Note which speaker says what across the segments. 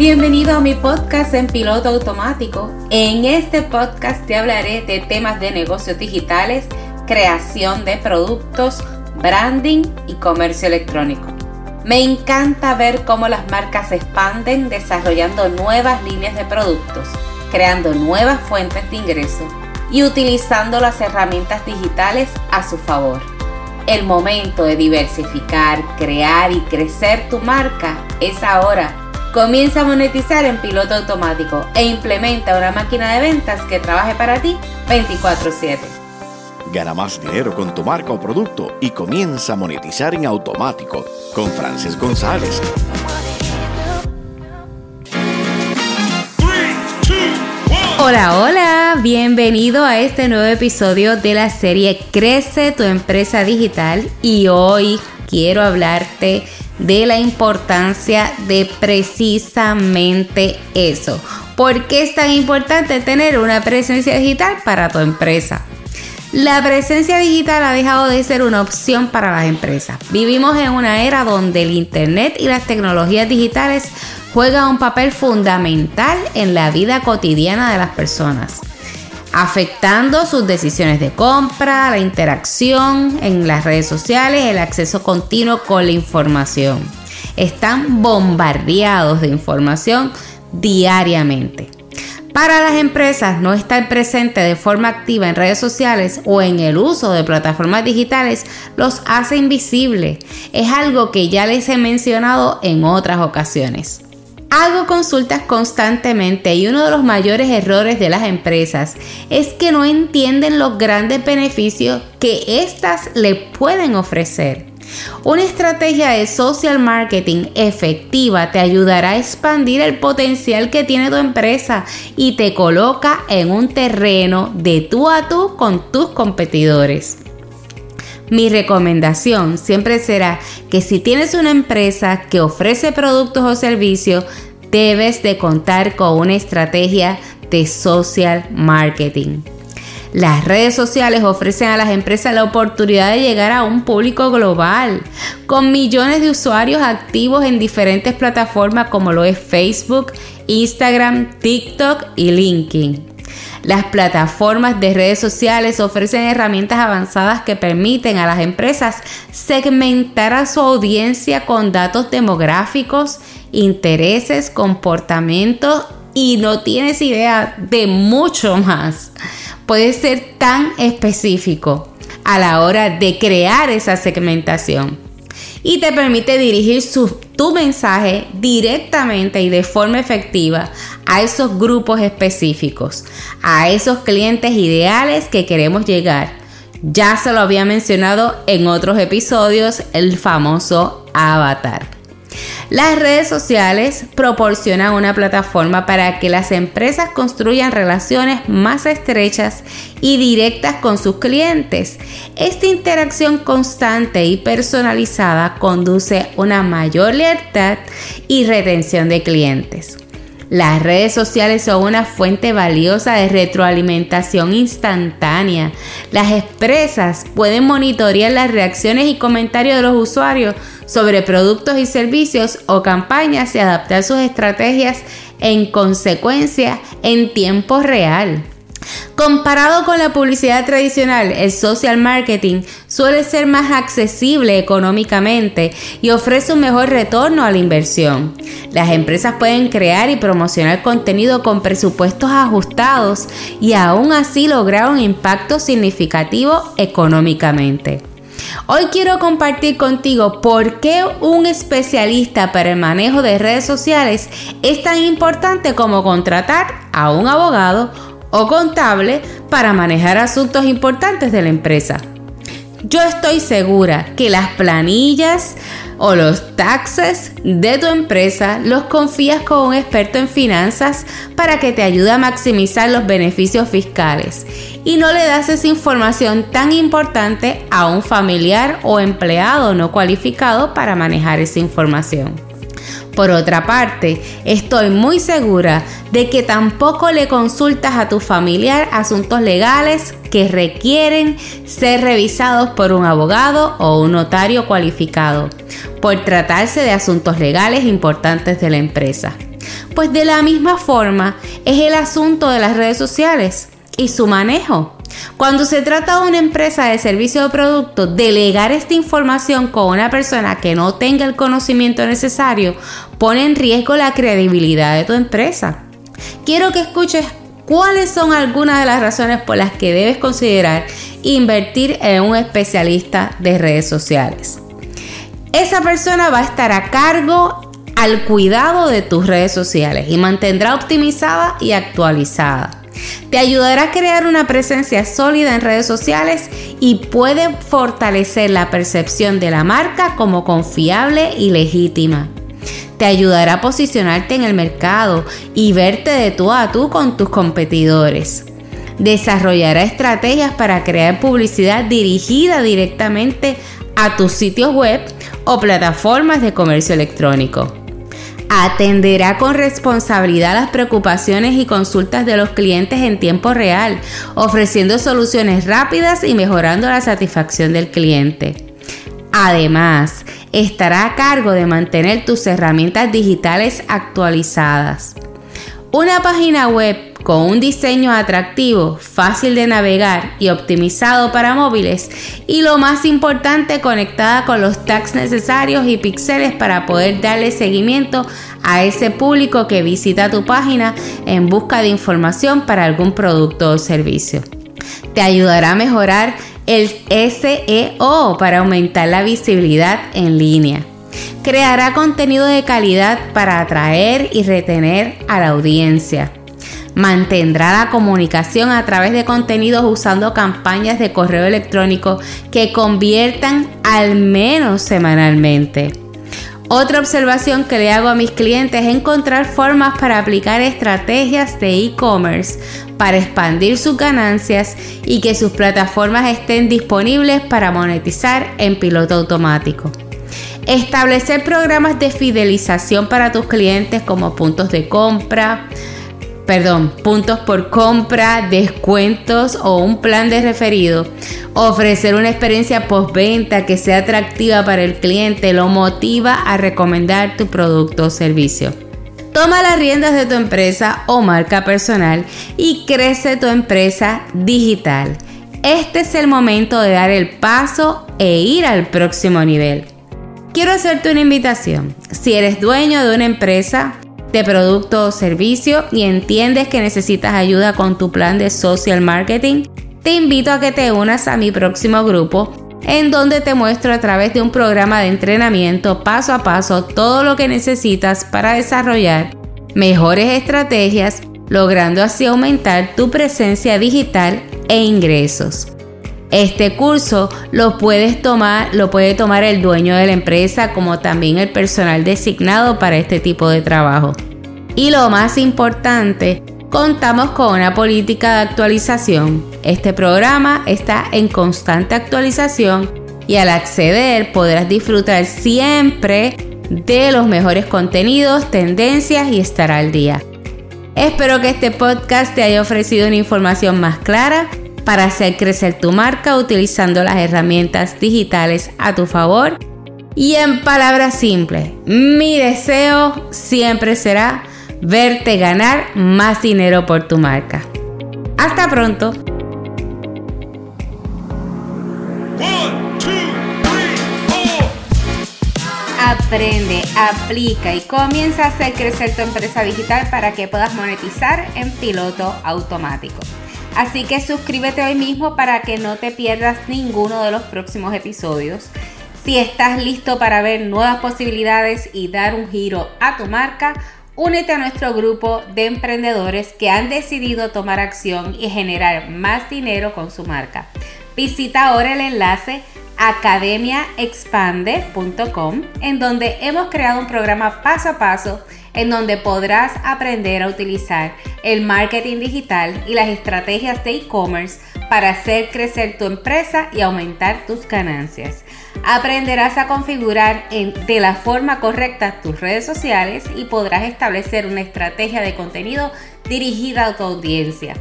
Speaker 1: Bienvenido a mi podcast en piloto automático. En este podcast te hablaré de temas de negocios digitales, creación de productos, branding y comercio electrónico. Me encanta ver cómo las marcas se expanden desarrollando nuevas líneas de productos, creando nuevas fuentes de ingreso y utilizando las herramientas digitales a su favor. El momento de diversificar, crear y crecer tu marca es ahora Comienza a monetizar en piloto automático e implementa una máquina de ventas que trabaje para ti 24/7.
Speaker 2: Gana más dinero con tu marca o producto y comienza a monetizar en automático con Frances González.
Speaker 1: Hola, hola, bienvenido a este nuevo episodio de la serie Crece tu empresa digital y hoy quiero hablarte de la importancia de precisamente eso. ¿Por qué es tan importante tener una presencia digital para tu empresa? La presencia digital ha dejado de ser una opción para las empresas. Vivimos en una era donde el Internet y las tecnologías digitales juegan un papel fundamental en la vida cotidiana de las personas afectando sus decisiones de compra, la interacción en las redes sociales, el acceso continuo con la información. Están bombardeados de información diariamente. Para las empresas, no estar presente de forma activa en redes sociales o en el uso de plataformas digitales los hace invisibles. Es algo que ya les he mencionado en otras ocasiones. Hago consultas constantemente y uno de los mayores errores de las empresas es que no entienden los grandes beneficios que éstas le pueden ofrecer. Una estrategia de social marketing efectiva te ayudará a expandir el potencial que tiene tu empresa y te coloca en un terreno de tú a tú con tus competidores. Mi recomendación siempre será que si tienes una empresa que ofrece productos o servicios, debes de contar con una estrategia de social marketing. Las redes sociales ofrecen a las empresas la oportunidad de llegar a un público global, con millones de usuarios activos en diferentes plataformas como lo es Facebook, Instagram, TikTok y LinkedIn. Las plataformas de redes sociales ofrecen herramientas avanzadas que permiten a las empresas segmentar a su audiencia con datos demográficos, intereses, comportamientos y no tienes idea de mucho más. Puede ser tan específico a la hora de crear esa segmentación y te permite dirigir tu mensaje directamente y de forma efectiva a esos grupos específicos, a esos clientes ideales que queremos llegar. Ya se lo había mencionado en otros episodios, el famoso avatar. Las redes sociales proporcionan una plataforma para que las empresas construyan relaciones más estrechas y directas con sus clientes. Esta interacción constante y personalizada conduce a una mayor lealtad y retención de clientes. Las redes sociales son una fuente valiosa de retroalimentación instantánea. Las empresas pueden monitorear las reacciones y comentarios de los usuarios sobre productos y servicios o campañas y adaptar sus estrategias en consecuencia en tiempo real. Comparado con la publicidad tradicional, el social marketing suele ser más accesible económicamente y ofrece un mejor retorno a la inversión. Las empresas pueden crear y promocionar contenido con presupuestos ajustados y aún así lograr un impacto significativo económicamente. Hoy quiero compartir contigo por qué un especialista para el manejo de redes sociales es tan importante como contratar a un abogado o contable para manejar asuntos importantes de la empresa. Yo estoy segura que las planillas o los taxes de tu empresa los confías con un experto en finanzas para que te ayude a maximizar los beneficios fiscales y no le das esa información tan importante a un familiar o empleado no cualificado para manejar esa información. Por otra parte, estoy muy segura de que tampoco le consultas a tu familiar asuntos legales que requieren ser revisados por un abogado o un notario cualificado, por tratarse de asuntos legales importantes de la empresa. Pues de la misma forma es el asunto de las redes sociales y su manejo. Cuando se trata de una empresa de servicio o producto, delegar esta información con una persona que no tenga el conocimiento necesario pone en riesgo la credibilidad de tu empresa. Quiero que escuches cuáles son algunas de las razones por las que debes considerar invertir en un especialista de redes sociales. Esa persona va a estar a cargo al cuidado de tus redes sociales y mantendrá optimizada y actualizada. Te ayudará a crear una presencia sólida en redes sociales y puede fortalecer la percepción de la marca como confiable y legítima te ayudará a posicionarte en el mercado y verte de tú a tú con tus competidores. Desarrollará estrategias para crear publicidad dirigida directamente a tus sitios web o plataformas de comercio electrónico. Atenderá con responsabilidad las preocupaciones y consultas de los clientes en tiempo real, ofreciendo soluciones rápidas y mejorando la satisfacción del cliente. Además, estará a cargo de mantener tus herramientas digitales actualizadas. Una página web con un diseño atractivo, fácil de navegar y optimizado para móviles y lo más importante conectada con los tags necesarios y píxeles para poder darle seguimiento a ese público que visita tu página en busca de información para algún producto o servicio. Te ayudará a mejorar el SEO para aumentar la visibilidad en línea. Creará contenido de calidad para atraer y retener a la audiencia. Mantendrá la comunicación a través de contenidos usando campañas de correo electrónico que conviertan al menos semanalmente. Otra observación que le hago a mis clientes es encontrar formas para aplicar estrategias de e-commerce para expandir sus ganancias y que sus plataformas estén disponibles para monetizar en piloto automático. Establecer programas de fidelización para tus clientes como puntos de compra, perdón, puntos por compra, descuentos o un plan de referido. Ofrecer una experiencia postventa que sea atractiva para el cliente lo motiva a recomendar tu producto o servicio. Toma las riendas de tu empresa o marca personal y crece tu empresa digital. Este es el momento de dar el paso e ir al próximo nivel. Quiero hacerte una invitación. Si eres dueño de una empresa, de producto o servicio y entiendes que necesitas ayuda con tu plan de social marketing, te invito a que te unas a mi próximo grupo en donde te muestro a través de un programa de entrenamiento paso a paso todo lo que necesitas para desarrollar mejores estrategias, logrando así aumentar tu presencia digital e ingresos. Este curso lo puedes tomar, lo puede tomar el dueño de la empresa como también el personal designado para este tipo de trabajo. Y lo más importante, contamos con una política de actualización. Este programa está en constante actualización y al acceder podrás disfrutar siempre de los mejores contenidos, tendencias y estar al día. Espero que este podcast te haya ofrecido una información más clara para hacer crecer tu marca utilizando las herramientas digitales a tu favor. Y en palabras simples, mi deseo siempre será verte ganar más dinero por tu marca. Hasta pronto. Aprende, aplica y comienza a hacer crecer tu empresa digital para que puedas monetizar en piloto automático. Así que suscríbete hoy mismo para que no te pierdas ninguno de los próximos episodios. Si estás listo para ver nuevas posibilidades y dar un giro a tu marca, únete a nuestro grupo de emprendedores que han decidido tomar acción y generar más dinero con su marca. Visita ahora el enlace academiaexpande.com en donde hemos creado un programa paso a paso en donde podrás aprender a utilizar el marketing digital y las estrategias de e-commerce para hacer crecer tu empresa y aumentar tus ganancias. Aprenderás a configurar de la forma correcta tus redes sociales y podrás establecer una estrategia de contenido dirigida a tu audiencia.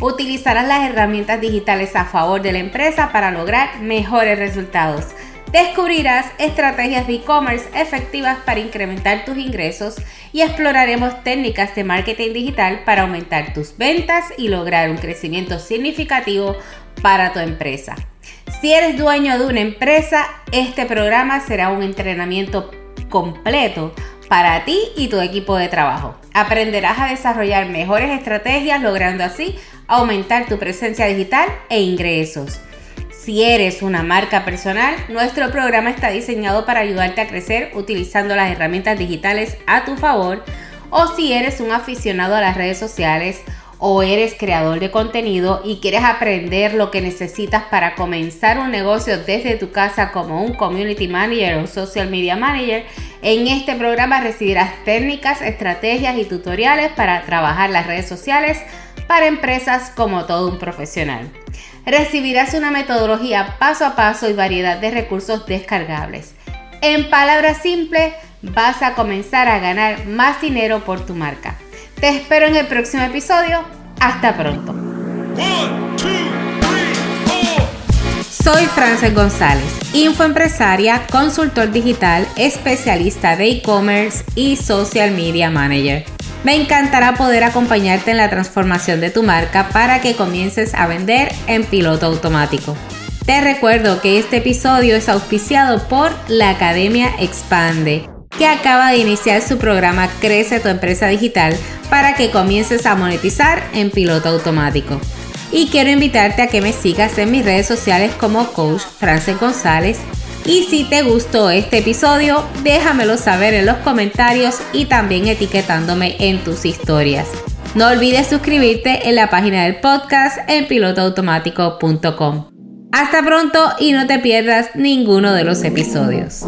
Speaker 1: Utilizarás las herramientas digitales a favor de la empresa para lograr mejores resultados. Descubrirás estrategias de e-commerce efectivas para incrementar tus ingresos y exploraremos técnicas de marketing digital para aumentar tus ventas y lograr un crecimiento significativo para tu empresa. Si eres dueño de una empresa, este programa será un entrenamiento completo para ti y tu equipo de trabajo. Aprenderás a desarrollar mejores estrategias logrando así aumentar tu presencia digital e ingresos. Si eres una marca personal, nuestro programa está diseñado para ayudarte a crecer utilizando las herramientas digitales a tu favor. O si eres un aficionado a las redes sociales o eres creador de contenido y quieres aprender lo que necesitas para comenzar un negocio desde tu casa como un community manager o social media manager, en este programa recibirás técnicas, estrategias y tutoriales para trabajar las redes sociales para empresas como todo un profesional recibirás una metodología paso a paso y variedad de recursos descargables. En palabras simples, vas a comenzar a ganar más dinero por tu marca. Te espero en el próximo episodio. Hasta pronto. Soy Frances González, infoempresaria, consultor digital, especialista de e-commerce y social media manager. Me encantará poder acompañarte en la transformación de tu marca para que comiences a vender en piloto automático. Te recuerdo que este episodio es auspiciado por la Academia Expande, que acaba de iniciar su programa Crece tu empresa digital para que comiences a monetizar en piloto automático. Y quiero invitarte a que me sigas en mis redes sociales como Coach Frances González y si te gustó este episodio, déjamelo saber en los comentarios y también etiquetándome en tus historias. No olvides suscribirte en la página del podcast en pilotoautomático.com. Hasta pronto y no te pierdas ninguno de los episodios.